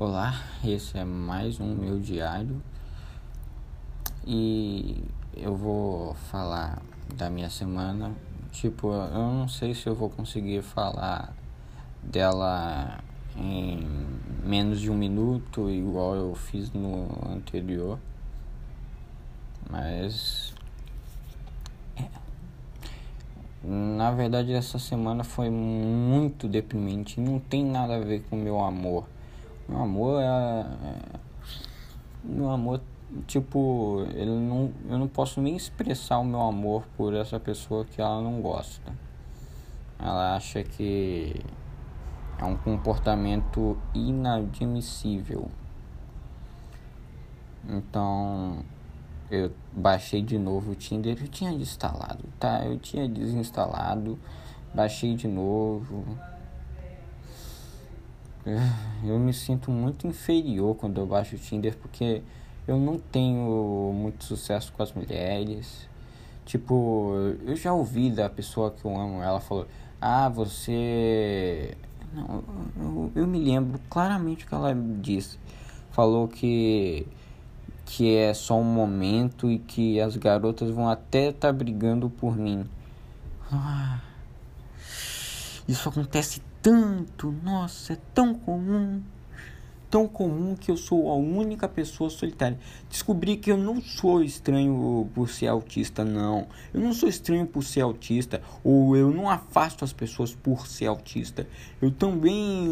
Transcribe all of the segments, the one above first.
Olá, esse é mais um meu diário. E eu vou falar da minha semana. Tipo, eu não sei se eu vou conseguir falar dela em menos de um minuto, igual eu fiz no anterior, mas na verdade essa semana foi muito deprimente, não tem nada a ver com meu amor meu amor é, é. Meu amor, tipo, ele não, eu não posso nem expressar o meu amor por essa pessoa que ela não gosta. Ela acha que é um comportamento inadmissível. Então, eu baixei de novo o Tinder, eu tinha instalado, tá? Eu tinha desinstalado, baixei de novo. Eu me sinto muito inferior quando eu baixo o Tinder porque eu não tenho muito sucesso com as mulheres. Tipo, eu já ouvi da pessoa que eu amo, ela falou: Ah, você. Não, eu, eu me lembro claramente o que ela disse. Falou que que é só um momento e que as garotas vão até estar tá brigando por mim. Ah, isso acontece tanto, nossa, é tão comum, tão comum que eu sou a única pessoa solitária. Descobri que eu não sou estranho por ser autista, não. Eu não sou estranho por ser autista, ou eu não afasto as pessoas por ser autista. Eu também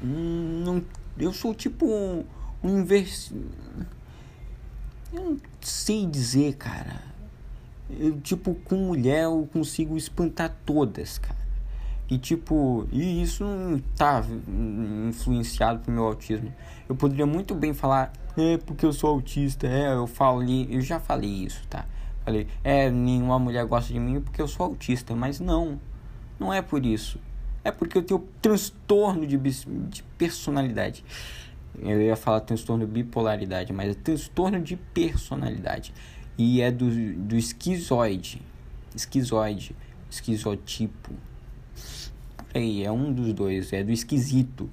não, eu sou tipo um, um invers... Eu não sei dizer, cara. Eu, tipo, com mulher eu consigo espantar todas, cara. E tipo, e isso não tá influenciado pelo meu autismo. Eu poderia muito bem falar, é porque eu sou autista, é, eu falo ali, eu já falei isso, tá? Falei, é, nenhuma mulher gosta de mim porque eu sou autista, mas não. Não é por isso. É porque eu tenho transtorno de, de personalidade. Eu ia falar transtorno de bipolaridade, mas é transtorno de personalidade. E é do, do esquizoide. Esquizoide. Esquizotipo aí, é um dos dois, é do esquisito.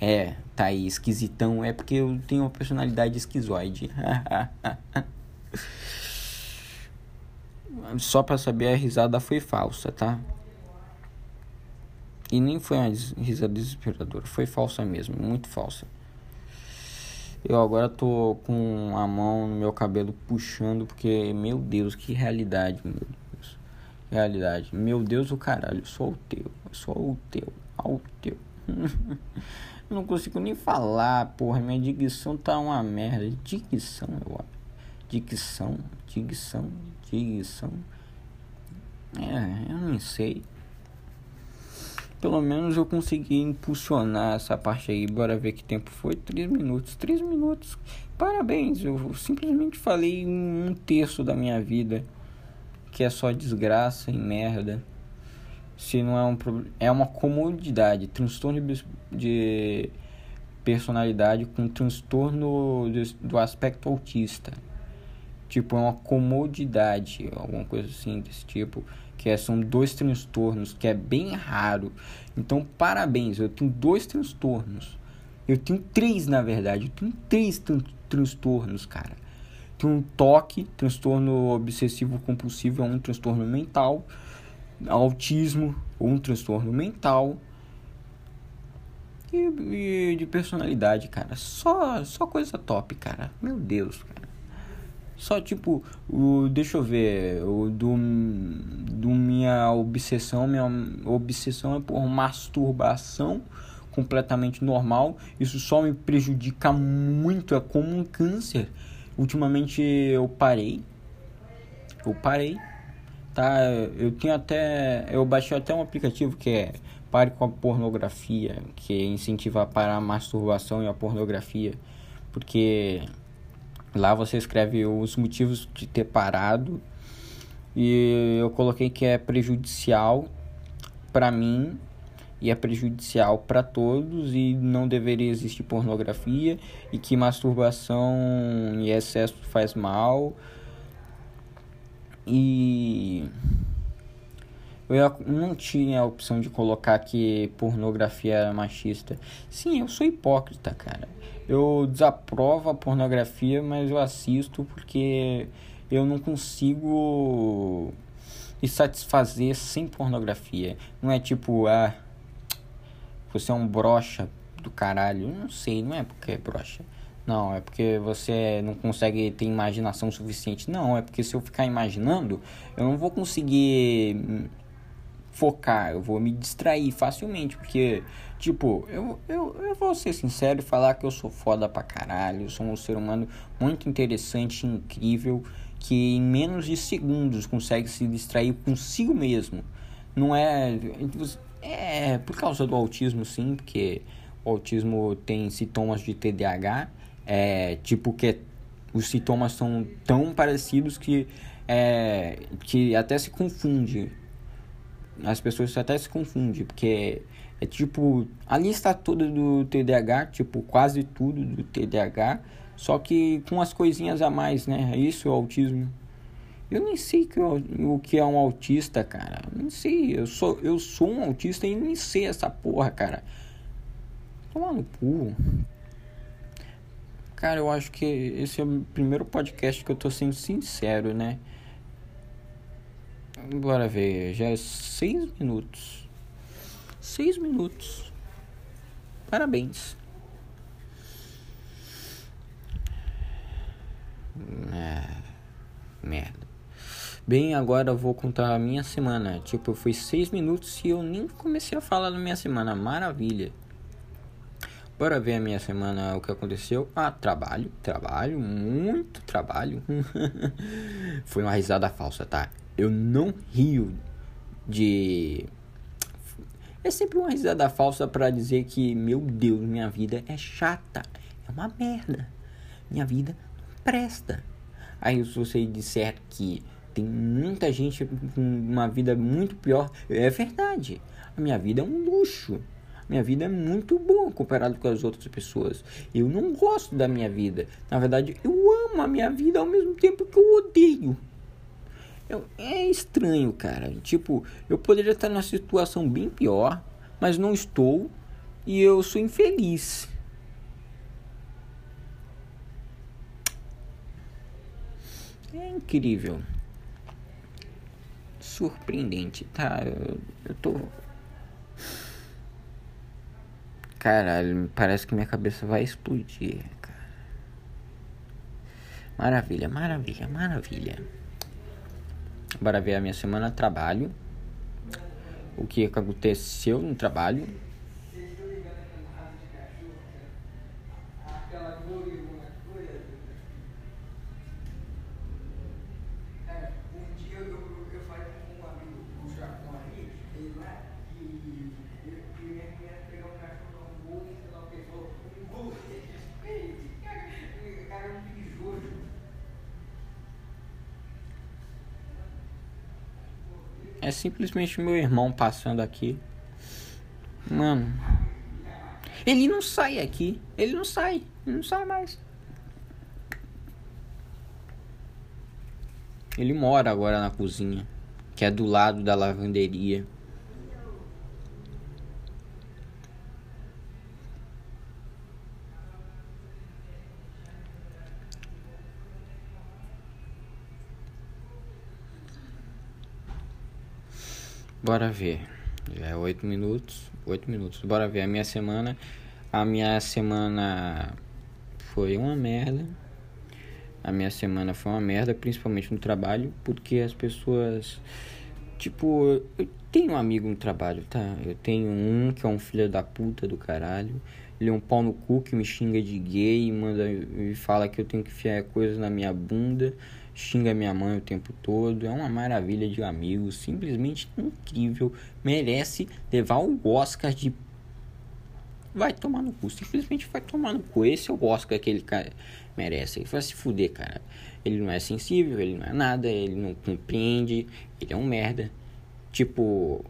É, tá aí, esquisitão, é porque eu tenho uma personalidade esquizoide. Só pra saber, a risada foi falsa, tá? E nem foi uma risada desesperadora, foi falsa mesmo, muito falsa. Eu agora tô com a mão no meu cabelo puxando, porque, meu Deus, que realidade, meu Deus. Realidade. Meu Deus, o caralho, sou o teu. Só o teu. Ao teu. eu não consigo nem falar, porra. Minha dicção tá uma merda. Dicção, eu acho. Dicção, dicção, dicção. É, eu não sei. Pelo menos eu consegui impulsionar essa parte aí. Bora ver que tempo foi. Três minutos. Três minutos. Parabéns. Eu simplesmente falei um terço da minha vida. Que é só desgraça e merda se não é um é uma comodidade, transtorno de, de personalidade com transtorno de, do aspecto autista. Tipo, é uma comodidade, alguma coisa assim desse tipo, que é, são dois transtornos, que é bem raro. Então, parabéns, eu tenho dois transtornos. Eu tenho três, na verdade, eu tenho três tran transtornos, cara. Um toque, transtorno obsessivo compulsivo, é um transtorno mental autismo um transtorno mental e, e, de personalidade, cara. Só, só coisa top, cara. Meu Deus, cara. Só tipo, o, deixa eu ver, o do, do minha obsessão, minha obsessão é por masturbação completamente normal. Isso só me prejudica muito, é como um câncer. Ultimamente eu parei. Eu parei tá? Eu tenho até. Eu baixei até um aplicativo que é Pare com a Pornografia, que incentiva a parar a masturbação e a pornografia. Porque lá você escreve os motivos de ter parado. E eu coloquei que é prejudicial para mim e é prejudicial para todos e não deveria existir pornografia e que masturbação e excesso faz mal e Eu não tinha a opção de colocar que pornografia era machista. Sim, eu sou hipócrita, cara. Eu desaprovo a pornografia, mas eu assisto porque eu não consigo me satisfazer sem pornografia. Não é tipo, ah, você é um brocha do caralho. Não sei, não é porque é brocha. Não, é porque você não consegue ter imaginação suficiente. Não, é porque se eu ficar imaginando, eu não vou conseguir focar, eu vou me distrair facilmente, porque, tipo, eu, eu, eu vou ser sincero e falar que eu sou foda pra caralho, eu sou um ser humano muito interessante, incrível, que em menos de segundos consegue se distrair consigo mesmo. Não é. É por causa do autismo, sim, porque o autismo tem sintomas de TDAH, é tipo que os sintomas são tão parecidos que, é, que até se confunde as pessoas até se confundem, porque é tipo a lista toda do TDAH, tipo quase tudo do TDAH, só que com as coisinhas a mais, né? É isso o autismo. Eu nem sei que, o que é um autista, cara. Nem sei. Eu sou, eu sou um autista e nem sei essa porra, cara. Toma no cu. Cara, eu acho que esse é o primeiro podcast que eu tô sendo sincero, né? Bora ver, já é seis minutos. Seis minutos. Parabéns. É, merda. Bem, agora eu vou contar a minha semana. Tipo, foi seis minutos e eu nem comecei a falar da minha semana. Maravilha. Bora ver a minha semana, o que aconteceu. Ah, trabalho, trabalho, muito trabalho. foi uma risada falsa, tá? eu não rio de. É sempre uma risada falsa para dizer que, meu Deus, minha vida é chata, é uma merda, minha vida não presta. Aí, se você disser que tem muita gente com uma vida muito pior, é verdade. A minha vida é um luxo. Minha vida é muito boa comparado com as outras pessoas. Eu não gosto da minha vida. Na verdade, eu amo a minha vida ao mesmo tempo que eu odeio. É estranho, cara. Tipo, eu poderia estar numa situação bem pior, mas não estou e eu sou infeliz. É incrível. Surpreendente, tá? Eu, eu tô. Caralho, parece que minha cabeça vai explodir, cara. Maravilha, maravilha, maravilha. Bora ver a minha semana trabalho. O que aconteceu no trabalho. É simplesmente meu irmão passando aqui. Mano. Ele não sai aqui. Ele não sai. Ele não sai mais. Ele mora agora na cozinha. Que é do lado da lavanderia. Bora ver. Já é oito minutos. Oito minutos. Bora ver a minha semana. A minha semana foi uma merda. A minha semana foi uma merda, principalmente no trabalho, porque as pessoas. Tipo, eu tenho um amigo no trabalho, tá? Eu tenho um que é um filho da puta do caralho. Ele é um pau no cu que me xinga de gay, manda e fala que eu tenho que enfiar coisas na minha bunda xinga minha mãe o tempo todo, é uma maravilha de amigo, simplesmente incrível, merece levar o Oscar de vai tomar no cu, simplesmente vai tomar no cu. Esse é o Oscar que ele cara merece. Ele vai se fuder, cara. Ele não é sensível, ele não é nada, ele não compreende, ele é um merda. Tipo,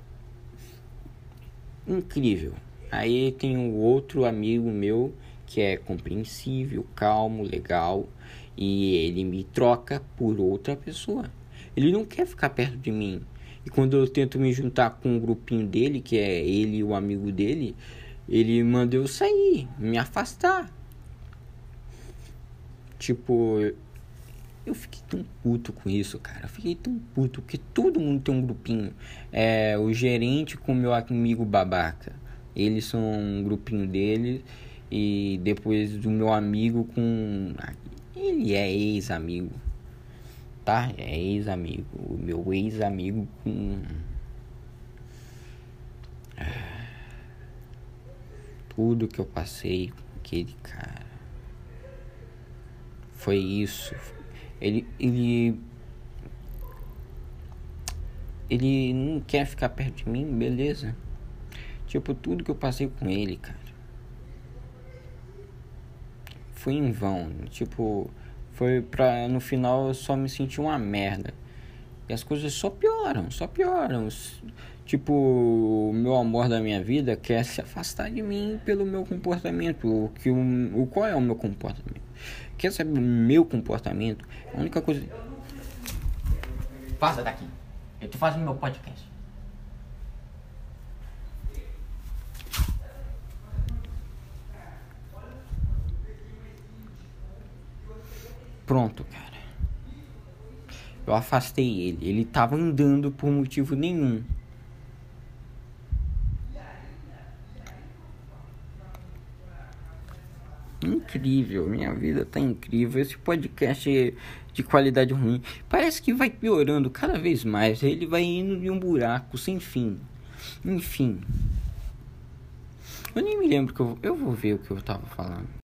incrível. Aí tem um outro amigo meu que é compreensível, calmo, legal e ele me troca por outra pessoa. Ele não quer ficar perto de mim. E quando eu tento me juntar com o grupinho dele, que é ele e o amigo dele, ele manda eu sair, me afastar. Tipo, eu fiquei tão puto com isso, cara. Eu fiquei tão puto, porque todo mundo tem um grupinho. É, o gerente com o meu amigo babaca. Eles são um grupinho dele. E depois do meu amigo com. Ele é ex-amigo. Tá? É ex-amigo. O meu ex-amigo com. Tudo que eu passei com aquele cara. Foi isso. Ele. Ele. Ele não quer ficar perto de mim, beleza. Tipo, tudo que eu passei com ele, cara foi em vão. Tipo, foi pra no final eu só me sentir uma merda. E as coisas só pioram, só pioram. Tipo, o meu amor da minha vida quer se afastar de mim pelo meu comportamento. O, que o, o qual é o meu comportamento? Quer saber o meu comportamento? A única coisa. Vaza daqui. Eu tô fazendo meu podcast. Pronto, cara. Eu afastei ele. Ele tava andando por motivo nenhum. Incrível, minha vida tá incrível. Esse podcast de qualidade ruim parece que vai piorando cada vez mais. Ele vai indo de um buraco sem fim. Enfim. Eu nem me lembro que eu, eu vou ver o que eu tava falando.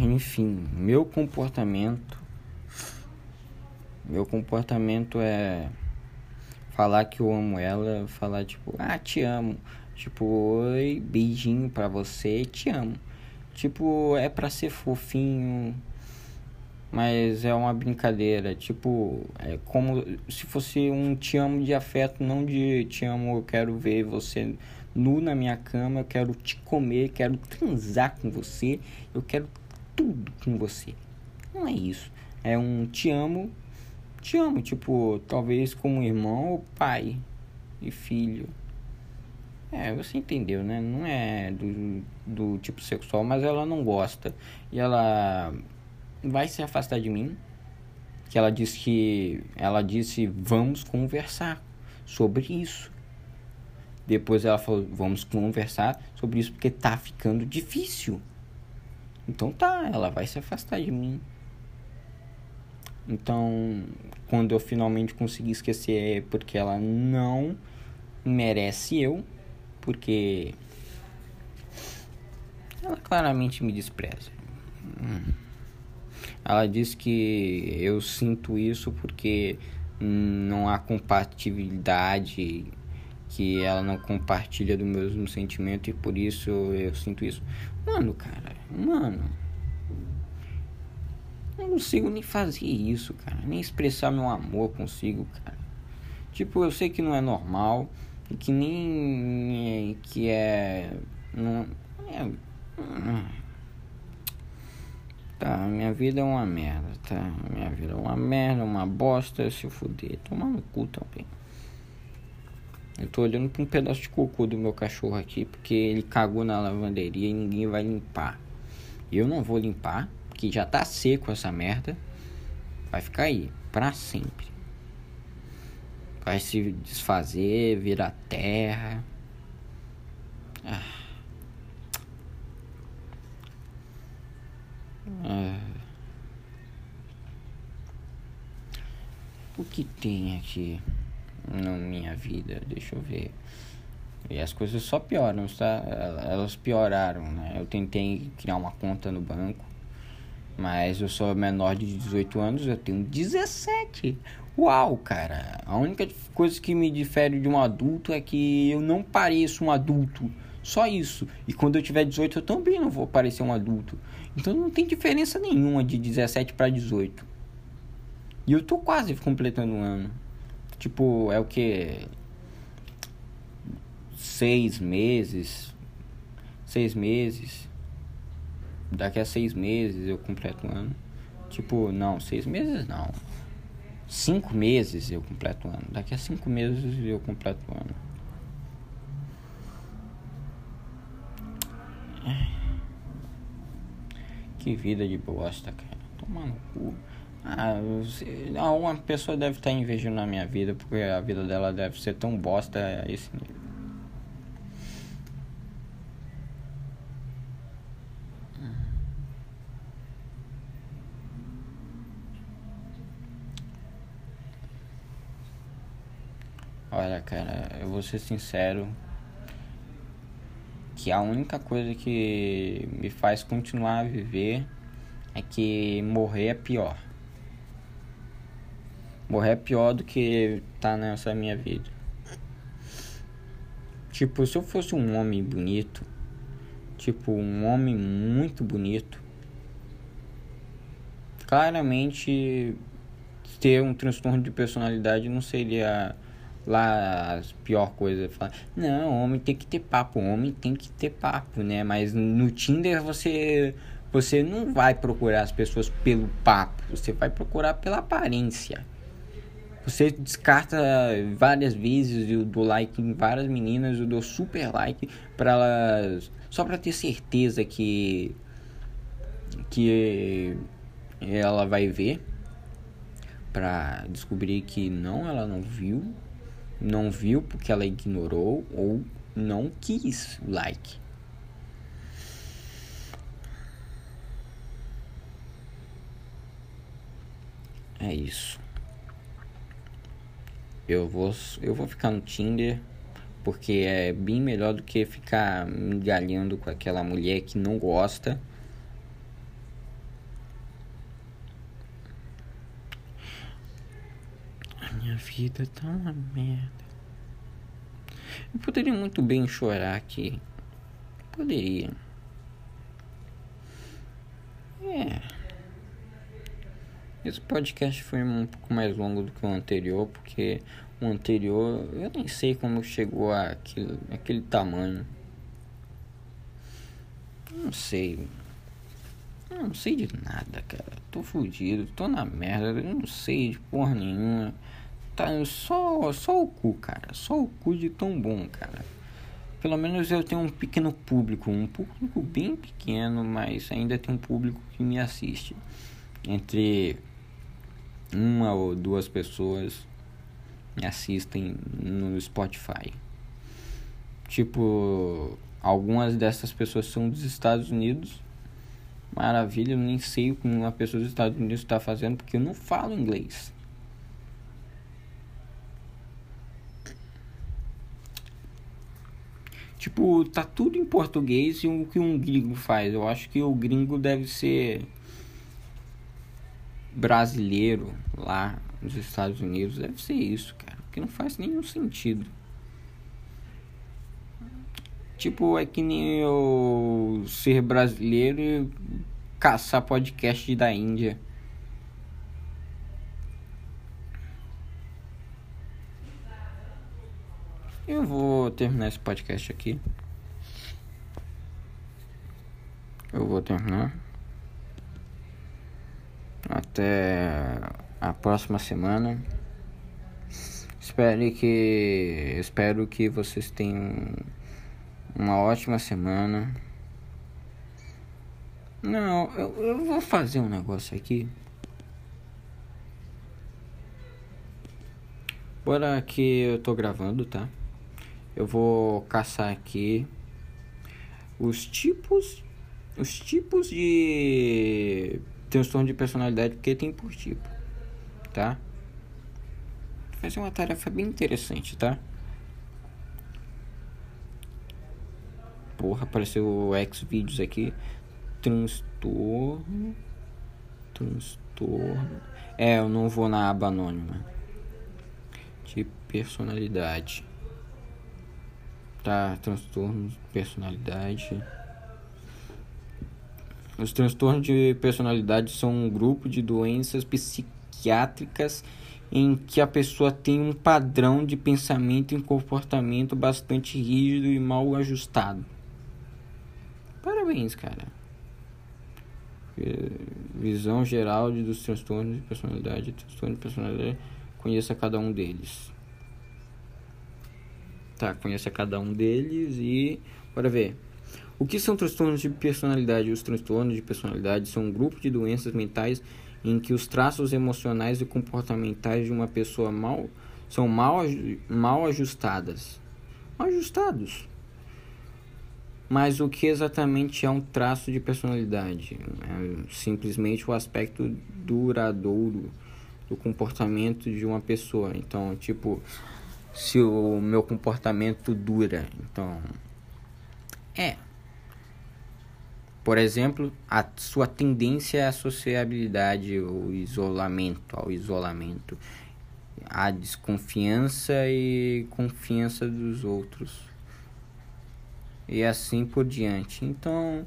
Enfim, meu comportamento. Meu comportamento é falar que eu amo ela, falar tipo, ah, te amo. Tipo, oi, beijinho pra você, te amo. Tipo, é pra ser fofinho, mas é uma brincadeira. Tipo, é como se fosse um te amo de afeto, não de te amo, eu quero ver você nu na minha cama, eu quero te comer, quero transar com você, eu quero tudo com você. Não é isso. É um te amo, te amo, tipo, talvez como irmão ou pai e filho. É, você entendeu, né? Não é do, do tipo sexual, mas ela não gosta. E ela vai se afastar de mim. Que ela disse que. Ela disse, vamos conversar sobre isso. Depois ela falou, vamos conversar sobre isso porque tá ficando difícil. Então tá, ela vai se afastar de mim. Então, quando eu finalmente conseguir esquecer é porque ela não merece eu, porque ela claramente me despreza. Ela diz que eu sinto isso porque não há compatibilidade, que ela não compartilha do mesmo sentimento e por isso eu sinto isso. Mano, cara, mano. Não consigo nem fazer isso, cara. Nem expressar meu amor consigo, cara. Tipo, eu sei que não é normal. E que nem. Que é. Não. É. Tá, minha vida é uma merda, tá? Minha vida é uma merda, uma bosta, se fuder. Tomar no cu também. Eu tô olhando pra um pedaço de cocô do meu cachorro aqui, porque ele cagou na lavanderia e ninguém vai limpar. Eu não vou limpar, porque já tá seco essa merda. Vai ficar aí, pra sempre. Vai se desfazer, virar terra. Ah. Ah. O que tem aqui? Na minha vida, deixa eu ver. E as coisas só pioram, tá? Elas pioraram, né? Eu tentei criar uma conta no banco, mas eu sou menor de 18 anos, eu tenho 17. Uau, cara! A única coisa que me difere de um adulto é que eu não pareço um adulto. Só isso. E quando eu tiver 18, eu também não vou parecer um adulto. Então não tem diferença nenhuma de 17 para 18. E eu tô quase completando um ano. Tipo, é o que? Seis meses. Seis meses. Daqui a seis meses eu completo um ano. Tipo, não, seis meses não. Cinco meses eu completo o ano. Daqui a cinco meses eu completo o ano. Que vida de bosta, cara. Toma no cu. Ah, uma pessoa deve estar invejando a minha vida porque a vida dela deve ser tão bosta a esse nível. Olha, cara, eu vou ser sincero que a única coisa que me faz continuar a viver é que morrer é pior. Morrer é pior do que tá nessa minha vida. Tipo, se eu fosse um homem bonito, tipo, um homem muito bonito, claramente ter um transtorno de personalidade não seria lá a pior coisa. Falar, não, homem tem que ter papo, homem tem que ter papo, né? Mas no Tinder você você não vai procurar as pessoas pelo papo, você vai procurar pela aparência. Você descarta várias vezes eu dou like em várias meninas, eu dou super like para elas só para ter certeza que que ela vai ver para descobrir que não, ela não viu, não viu porque ela ignorou ou não quis like. É isso. Eu vou, eu vou ficar no Tinder porque é bem melhor do que ficar me galhando com aquela mulher que não gosta. A minha vida tá uma merda. Eu poderia muito bem chorar aqui. Poderia. É. Esse podcast foi um pouco mais longo do que o anterior, porque o anterior eu nem sei como chegou àquele, àquele tamanho. Não sei. Não sei de nada, cara. Tô fudido, tô na merda, eu não sei de porra nenhuma. Tá só, só o cu, cara. Só o cu de tão bom, cara. Pelo menos eu tenho um pequeno público, um público bem pequeno, mas ainda tem um público que me assiste. Entre uma ou duas pessoas me assistem no Spotify. Tipo, algumas dessas pessoas são dos Estados Unidos. Maravilha, eu nem sei o que uma pessoa dos Estados Unidos está fazendo porque eu não falo inglês. Tipo, tá tudo em português e o que um gringo faz. Eu acho que o gringo deve ser brasileiro lá nos Estados Unidos deve ser isso, cara. Porque não faz nenhum sentido. Tipo, é que nem eu ser brasileiro e caçar podcast da Índia. Eu vou terminar esse podcast aqui. Eu vou terminar. Até a próxima semana. Espero que espero que vocês tenham uma ótima semana. Não, eu, eu vou fazer um negócio aqui. Bora que eu tô gravando, tá? Eu vou caçar aqui os tipos os tipos de transtorno de personalidade porque tem por tipo, tá? Vai ser uma tarefa bem interessante, tá? Porra, apareceu o X-Vídeos aqui. Transtorno. Transtorno. É, eu não vou na aba anônima. De personalidade. Tá, transtorno de personalidade. Os transtornos de personalidade são um grupo de doenças psiquiátricas em que a pessoa tem um padrão de pensamento e comportamento bastante rígido e mal ajustado. Parabéns, cara. Visão geral dos transtornos de personalidade. Transtorno de personalidade. Conheça cada um deles. Tá, conheça cada um deles e. Bora ver. O que são transtornos de personalidade? Os transtornos de personalidade são um grupo de doenças mentais em que os traços emocionais e comportamentais de uma pessoa mal são mal, mal ajustadas. Ajustados. Mas o que exatamente é um traço de personalidade? É simplesmente o aspecto duradouro do comportamento de uma pessoa. Então, tipo, se o meu comportamento dura, então é. Por exemplo, a sua tendência à sociabilidade ou isolamento, ao isolamento, a desconfiança e confiança dos outros e assim por diante. Então,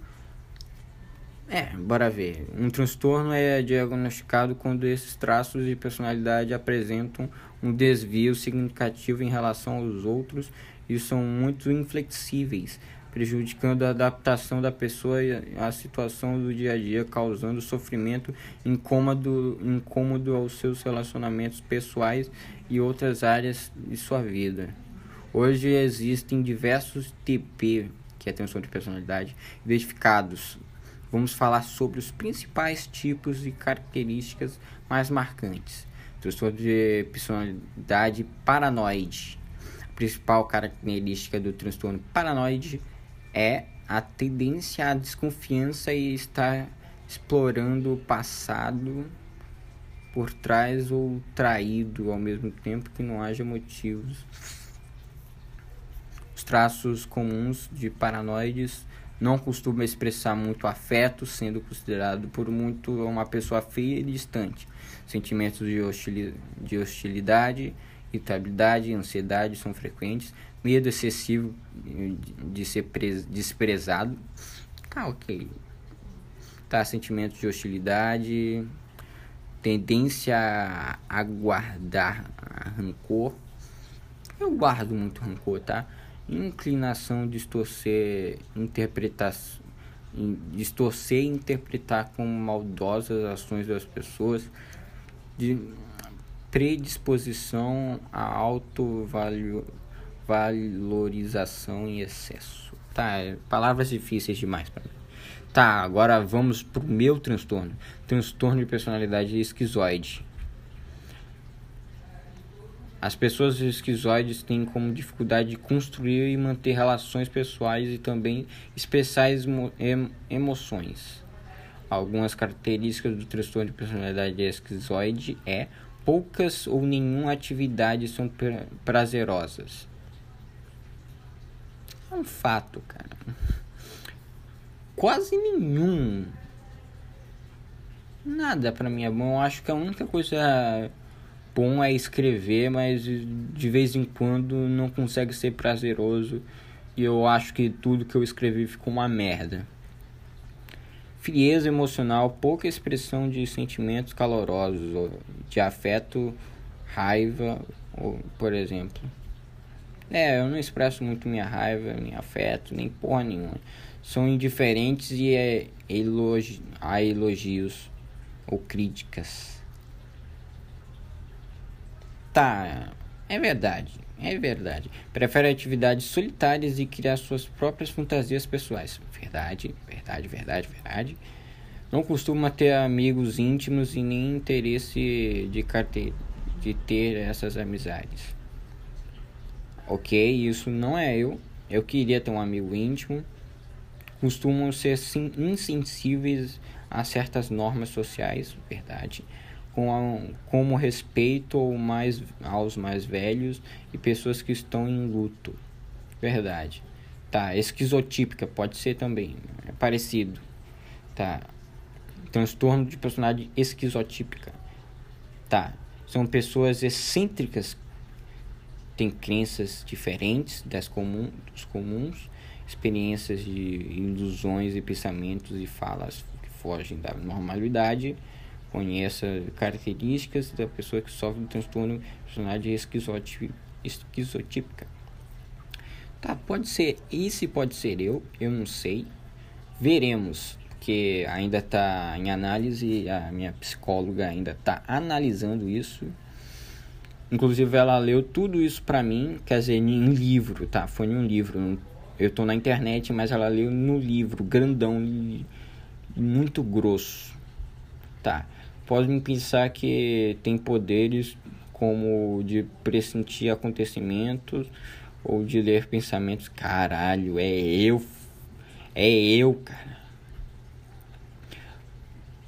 é, bora ver. Um transtorno é diagnosticado quando esses traços de personalidade apresentam um desvio significativo em relação aos outros e são muito inflexíveis, prejudicando a adaptação da pessoa à situação do dia a dia, causando sofrimento incômodo, incômodo aos seus relacionamentos pessoais e outras áreas de sua vida. Hoje existem diversos TP, que é transtorno de personalidade, identificados. Vamos falar sobre os principais tipos e características mais marcantes. Transtorno de personalidade paranoide. A principal característica do transtorno paranoide é a tendência à desconfiança e estar explorando o passado por trás ou traído ao mesmo tempo que não haja motivos os traços comuns de paranoides não costuma expressar muito afeto, sendo considerado por muito uma pessoa fria e distante. Sentimentos de, hostili de hostilidade, irritabilidade e ansiedade são frequentes. Medo excessivo de ser desprezado. Tá, ok. Tá, sentimentos de hostilidade, tendência a guardar rancor. Eu guardo muito rancor, tá? inclinação distorcer interpretação distorcer e interpretar como maldosas as ações das pessoas de predisposição à autovalorização em excesso tá palavras difíceis demais para mim tá agora vamos pro meu transtorno transtorno de personalidade esquizoide as pessoas esquizoides têm como dificuldade de construir e manter relações pessoais e também expressar emoções. Algumas características do transtorno de personalidade esquizoide é poucas ou nenhuma atividade são prazerosas. É um fato, cara. Quase nenhum. Nada para mim é bom. Eu acho que a única coisa bom é escrever, mas de vez em quando não consegue ser prazeroso. E eu acho que tudo que eu escrevi ficou uma merda. Frieza emocional, pouca expressão de sentimentos calorosos, de afeto, raiva, por exemplo. É, eu não expresso muito minha raiva, meu afeto, nem porra nenhuma. São indiferentes e é elogi a elogios ou críticas. Tá, é verdade, é verdade. Prefere atividades solitárias e criar suas próprias fantasias pessoais. Verdade, verdade, verdade, verdade. Não costuma ter amigos íntimos e nem interesse de, de ter essas amizades. Ok, isso não é eu. Eu queria ter um amigo íntimo. Costumam ser insensíveis a certas normas sociais, verdade com a, como respeito mais, aos mais velhos e pessoas que estão em luto. Verdade. Tá, esquizotípica pode ser também, é parecido. Tá. Transtorno de personalidade esquizotípica. Tá. São pessoas excêntricas, têm crenças diferentes das comum, dos comuns, experiências de ilusões e pensamentos e falas que fogem da normalidade Conheça características da pessoa que sofre do transtorno de personalidade esquizotípica. Tá, pode ser esse, pode ser eu, eu não sei. Veremos. porque ainda está em análise, a minha psicóloga ainda está analisando isso. Inclusive ela leu tudo isso para mim, quer dizer, em livro, tá? Foi em um livro. Eu tô na internet, mas ela leu no livro, grandão, muito grosso. Tá. Podem pensar que tem poderes como de pressentir acontecimentos ou de ler pensamentos. Caralho, é eu. É eu, cara.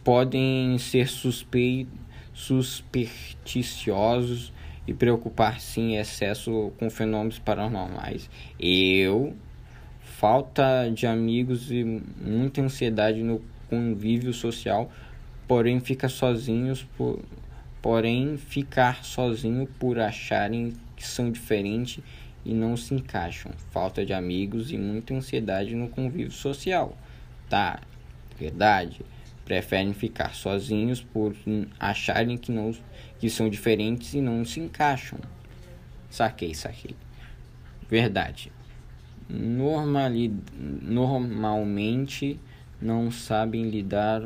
Podem ser suspeitos, supersticiosos e preocupar sim em excesso com fenômenos paranormais. Eu, falta de amigos e muita ansiedade no convívio social, porém fica sozinhos por porém ficar sozinho por acharem que são diferentes e não se encaixam, falta de amigos e muita ansiedade no convívio social. Tá, verdade. Preferem ficar sozinhos por acharem que não que são diferentes e não se encaixam. Saquei, saquei. Verdade. Normali, normalmente não sabem lidar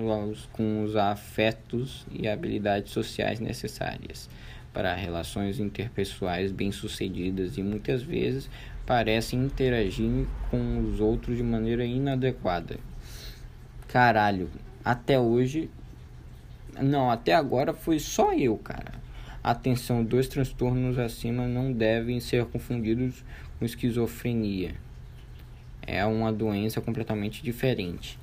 com os afetos e habilidades sociais necessárias para relações interpessoais bem-sucedidas e muitas vezes parecem interagir com os outros de maneira inadequada. Caralho, até hoje. Não, até agora foi só eu, cara. Atenção, dois transtornos acima não devem ser confundidos com esquizofrenia. É uma doença completamente diferente.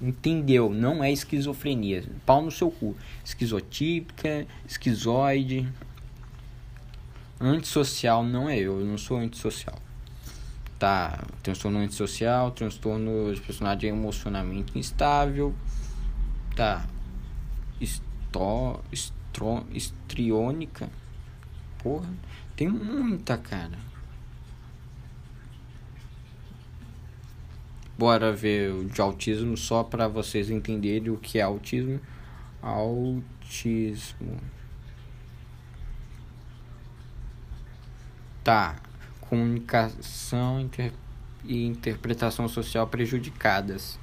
Entendeu? Não é esquizofrenia. Pau no seu cu. Esquizotípica, esquizoide. Antissocial não é eu, eu não sou antissocial. Tá, transtorno antissocial, transtorno de personalidade emocionalmente instável. Tá. Esto, estro, estriônica. Porra, tem muita, cara. Bora ver o de autismo só para vocês entenderem o que é autismo. Autismo. Tá. Comunicação inter... e interpretação social prejudicadas.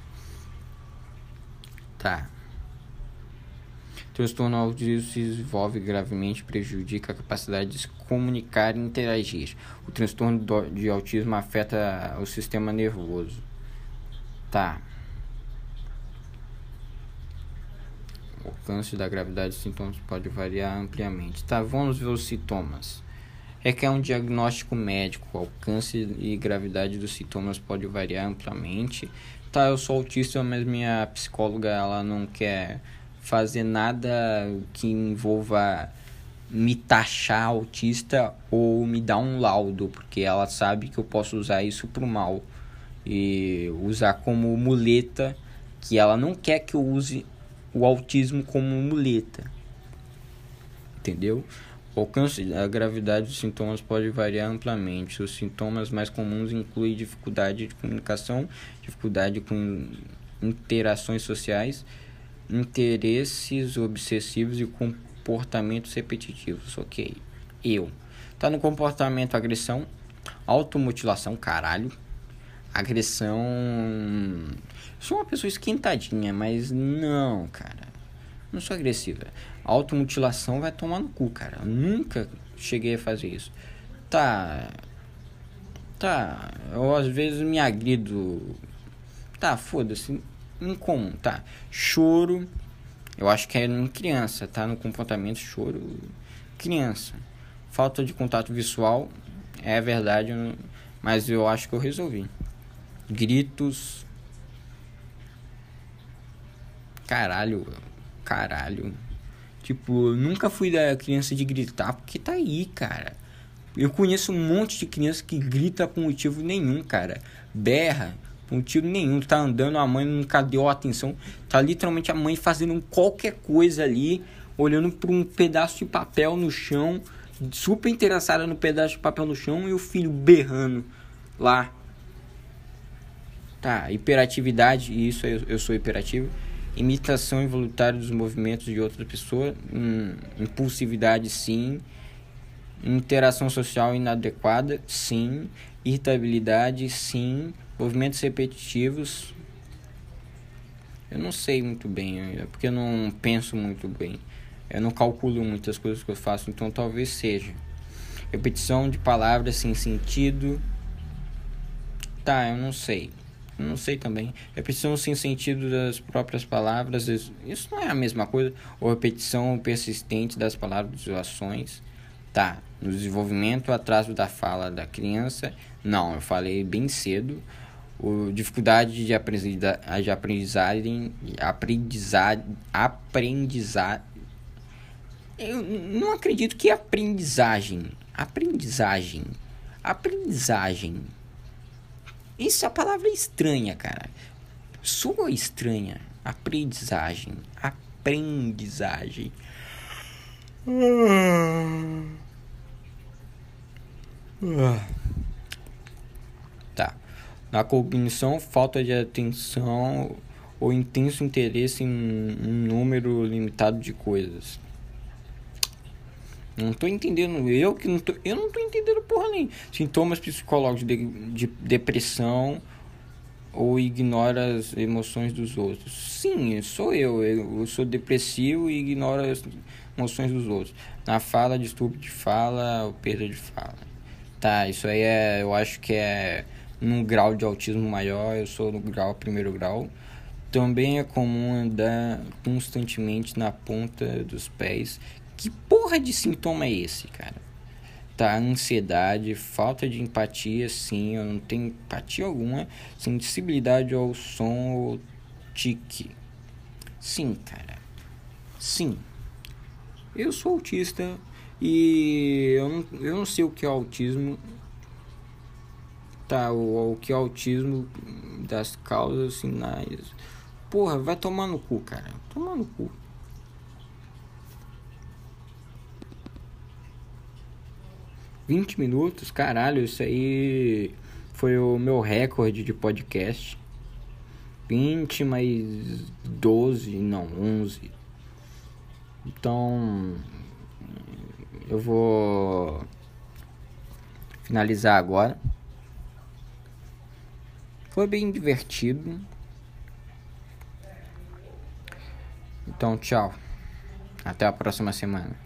Tá. Transtorno autismo se desenvolve gravemente prejudica a capacidade de se comunicar e interagir. O transtorno de autismo afeta o sistema nervoso. Tá. O alcance da gravidade dos sintomas pode variar ampliamente. Tá, vamos ver os sintomas. Requer um diagnóstico médico. O alcance e gravidade dos sintomas pode variar amplamente. Tá, eu sou autista, mas minha psicóloga ela não quer fazer nada que envolva me taxar autista ou me dar um laudo, porque ela sabe que eu posso usar isso pro mal e usar como muleta que ela não quer que eu use o autismo como muleta. Entendeu? O alcance da gravidade dos sintomas pode variar amplamente. Os sintomas mais comuns incluem dificuldade de comunicação, dificuldade com interações sociais, interesses obsessivos e comportamentos repetitivos. Ok. Eu. Tá no comportamento agressão, automutilação, caralho agressão. Sou uma pessoa esquentadinha, mas não, cara. Não sou agressiva. Automutilação vai tomar no cu, cara. Eu nunca cheguei a fazer isso. Tá. Tá. Eu às vezes me agrido. Tá, foda-se. Incomum, tá. Choro. Eu acho que é em criança, tá? No comportamento, choro. Criança. Falta de contato visual. É verdade, mas eu acho que eu resolvi gritos. Caralho, caralho. Tipo, nunca fui da criança de gritar porque tá aí, cara. Eu conheço um monte de criança que grita por motivo nenhum, cara. Berra por motivo nenhum. Tá andando, a mãe nunca deu atenção. Tá literalmente a mãe fazendo qualquer coisa ali, olhando para um pedaço de papel no chão, super interessada no pedaço de papel no chão e o filho berrando lá Tá, hiperatividade, isso eu, eu sou hiperativo. Imitação involuntária dos movimentos de outra pessoa. Hum, impulsividade, sim. Interação social inadequada, sim. Irritabilidade, sim. Movimentos repetitivos. Eu não sei muito bem, é porque eu não penso muito bem. Eu não calculo muitas coisas que eu faço, então talvez seja. Repetição de palavras sem sentido. Tá, eu não sei. Eu não sei também. Repetição sem sentido das próprias palavras. Isso não é a mesma coisa. Ou repetição persistente das palavras ou ações. Tá. No desenvolvimento, atraso da fala da criança. Não, eu falei bem cedo. O, dificuldade de, aprendizagem, de aprendizagem, aprendizagem, aprendizagem. Eu não acredito que aprendizagem, aprendizagem, aprendizagem. Isso a palavra é estranha, cara. Soa estranha. Aprendizagem, aprendizagem. Tá. Na cognição, falta de atenção ou intenso interesse em um número limitado de coisas. Não tô entendendo. Eu que não tô. Eu não tô entendendo porra nem. Sintomas psicológicos de, de depressão ou ignora as emoções dos outros. Sim, sou eu. Eu sou depressivo e ignoro as emoções dos outros. Na fala, distúrbio de fala ou perda de fala. Tá, isso aí é. Eu acho que é num grau de autismo maior. Eu sou no grau, primeiro grau. Também é comum andar constantemente na ponta dos pés. Que porra de sintoma é esse, cara? Tá, ansiedade, falta de empatia, sim, eu não tenho empatia alguma, sensibilidade ao som ou tique. Sim, cara. Sim. Eu sou autista e eu não, eu não sei o que é autismo. Tá, o, o que é autismo das causas sinais. Porra, vai tomar no cu, cara. Tomar no cu. 20 minutos, caralho, isso aí foi o meu recorde de podcast. 20 mais 12, não, 11. Então, eu vou finalizar agora. Foi bem divertido. Então, tchau. Até a próxima semana.